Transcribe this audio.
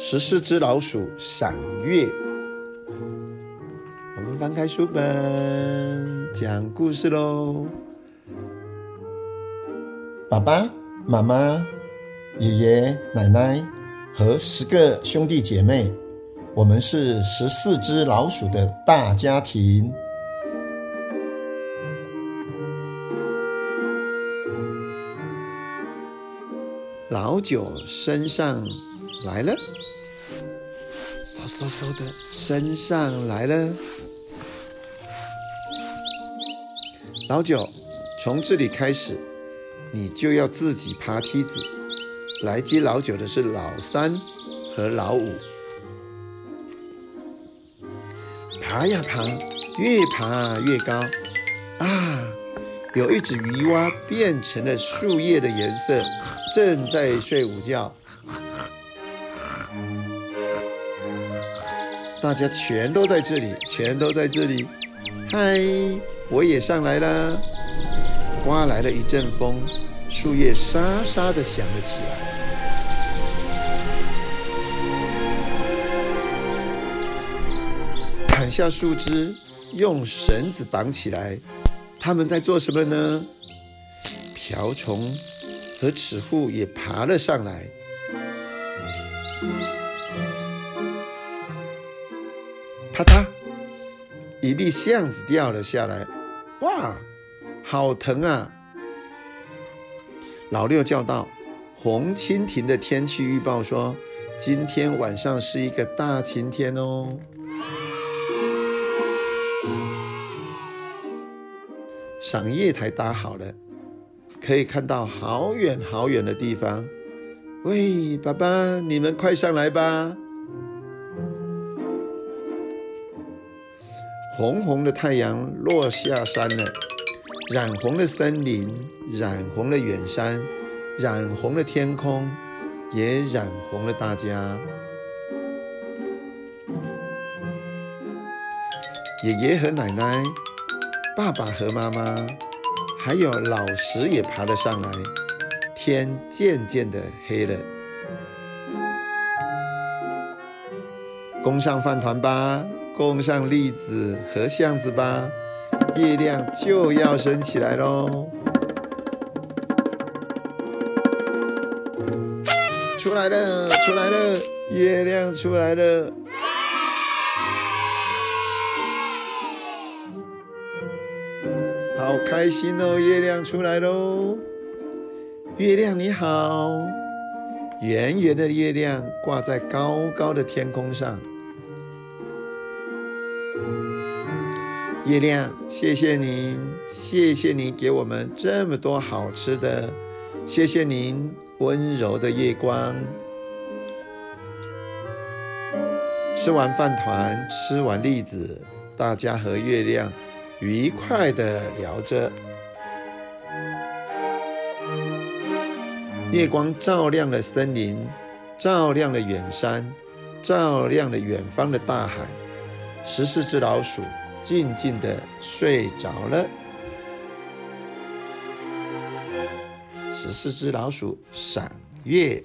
十四只老鼠赏月。我们翻开书本，讲故事喽。爸爸妈妈、爷爷奶奶和十个兄弟姐妹，我们是十四只老鼠的大家庭。老九升上来了。嗖嗖嗖的升上来了，老九，从这里开始，你就要自己爬梯子。来接老九的是老三和老五。爬呀爬，越爬越高。啊，有一只鱼蛙变成了树叶的颜色，正在睡午觉。大家全都在这里，全都在这里。嗨，我也上来了。刮来了一阵风，树叶沙沙地响了起来。砍下树枝，用绳子绑起来。他们在做什么呢？瓢虫和齿户也爬了上来。啪嗒，一粒橡子掉了下来，哇，好疼啊！老六叫道：“红蜻蜓的天气预报说，今天晚上是一个大晴天哦。”赏夜台搭好了，可以看到好远好远的地方。喂，爸爸，你们快上来吧！红红的太阳落下山了，染红了森林，染红了远山，染红了天空，也染红了大家。爷爷和奶奶，爸爸和妈妈，还有老师也爬了上来。天渐渐的黑了，攻上饭团吧！供上栗子和橡子吧，月亮就要升起来喽！出来了，出来了，月亮出来了！好开心哦，月亮出来喽！月亮你好，圆圆的月亮挂在高高的天空上。月亮，谢谢您，谢谢您给我们这么多好吃的，谢谢您温柔的月光。吃完饭团，吃完栗子，大家和月亮愉快地聊着。月光照亮了森林，照亮了远山，照亮了远方的大海。十四只老鼠。静静的睡着了。十四只老鼠赏月。